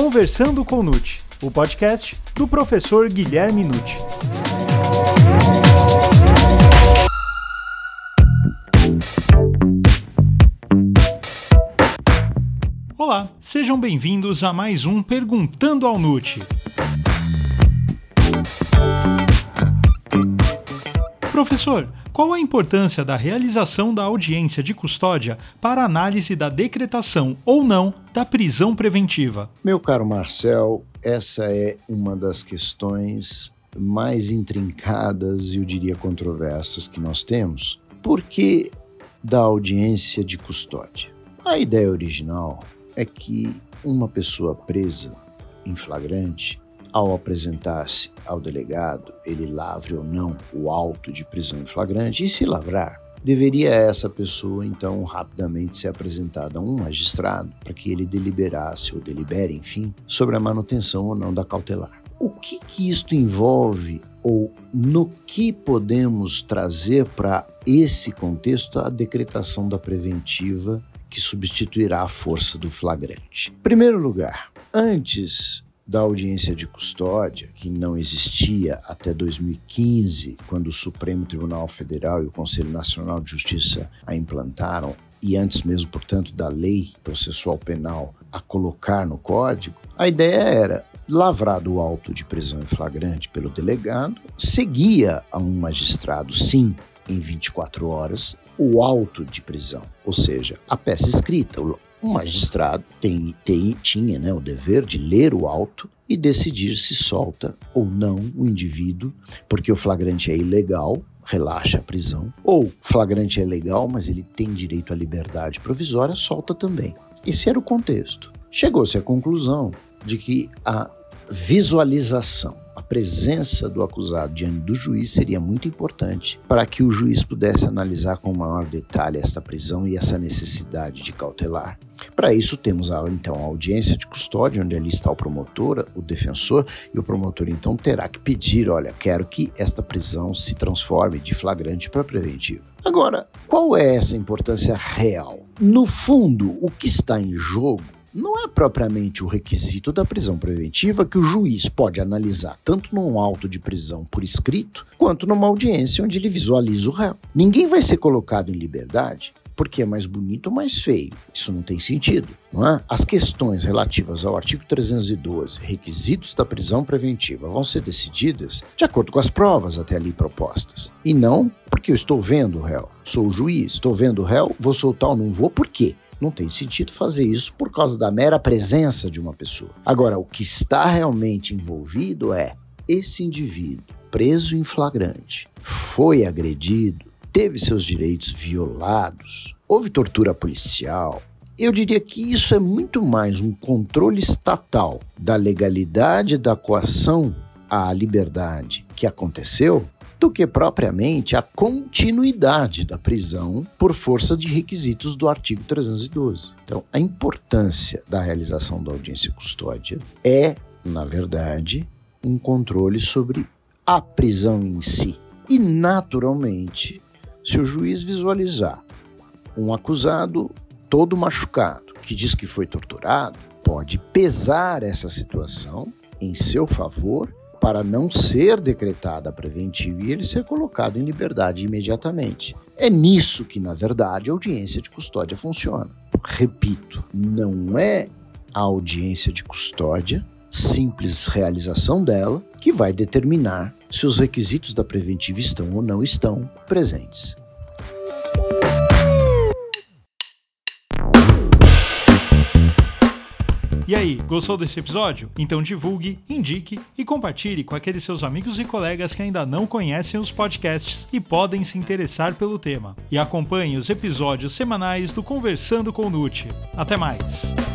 Conversando com Nute, o podcast do professor Guilherme Nute. Olá, sejam bem-vindos a mais um Perguntando ao Nute. Professor, qual a importância da realização da audiência de custódia para análise da decretação ou não da prisão preventiva? Meu caro Marcel, essa é uma das questões mais intrincadas e eu diria controversas que nós temos. Por que da audiência de custódia? A ideia original é que uma pessoa presa em flagrante ao apresentar-se ao delegado, ele lavre ou não o auto de prisão em flagrante, e se lavrar, deveria essa pessoa então rapidamente ser apresentada a um magistrado para que ele deliberasse ou delibere, enfim, sobre a manutenção ou não da cautelar. O que que isto envolve ou no que podemos trazer para esse contexto a decretação da preventiva que substituirá a força do flagrante? Em primeiro lugar, antes da audiência de custódia, que não existia até 2015, quando o Supremo Tribunal Federal e o Conselho Nacional de Justiça a implantaram, e antes mesmo, portanto, da lei processual penal a colocar no código, a ideia era lavrado o auto de prisão em flagrante pelo delegado, seguia a um magistrado, sim, em 24 horas, o auto de prisão, ou seja, a peça escrita, um magistrado tem, tem, tinha né, o dever de ler o auto e decidir se solta ou não o indivíduo, porque o flagrante é ilegal, relaxa a prisão, ou flagrante é legal, mas ele tem direito à liberdade provisória, solta também. Esse era o contexto. Chegou-se à conclusão de que a visualização presença do acusado diante do juiz seria muito importante para que o juiz pudesse analisar com maior detalhe esta prisão e essa necessidade de cautelar. Para isso, temos então a audiência de custódia, onde ali está o promotor, o defensor, e o promotor então terá que pedir: olha, quero que esta prisão se transforme de flagrante para preventivo. Agora, qual é essa importância real? No fundo, o que está em jogo não é propriamente o requisito da prisão preventiva que o juiz pode analisar tanto num auto de prisão por escrito, quanto numa audiência onde ele visualiza o réu. Ninguém vai ser colocado em liberdade porque é mais bonito ou mais feio. Isso não tem sentido, não é? As questões relativas ao artigo 312, requisitos da prisão preventiva, vão ser decididas de acordo com as provas até ali propostas. E não porque eu estou vendo o réu. Sou o juiz, estou vendo o réu, vou soltar ou não vou, por quê? Não tem sentido fazer isso por causa da mera presença de uma pessoa. Agora, o que está realmente envolvido é esse indivíduo preso em flagrante, foi agredido, teve seus direitos violados, houve tortura policial. Eu diria que isso é muito mais um controle estatal da legalidade da coação à liberdade que aconteceu do que propriamente a continuidade da prisão por força de requisitos do artigo 312. Então, a importância da realização da audiência custódia é, na verdade, um controle sobre a prisão em si. E, naturalmente, se o juiz visualizar um acusado todo machucado, que diz que foi torturado, pode pesar essa situação em seu favor para não ser decretada preventiva e ele ser colocado em liberdade imediatamente. É nisso que, na verdade, a audiência de custódia funciona. Repito, não é a audiência de custódia, simples realização dela, que vai determinar se os requisitos da preventiva estão ou não estão presentes. E aí, gostou desse episódio? Então divulgue, indique e compartilhe com aqueles seus amigos e colegas que ainda não conhecem os podcasts e podem se interessar pelo tema. E acompanhe os episódios semanais do Conversando com Nute. Até mais!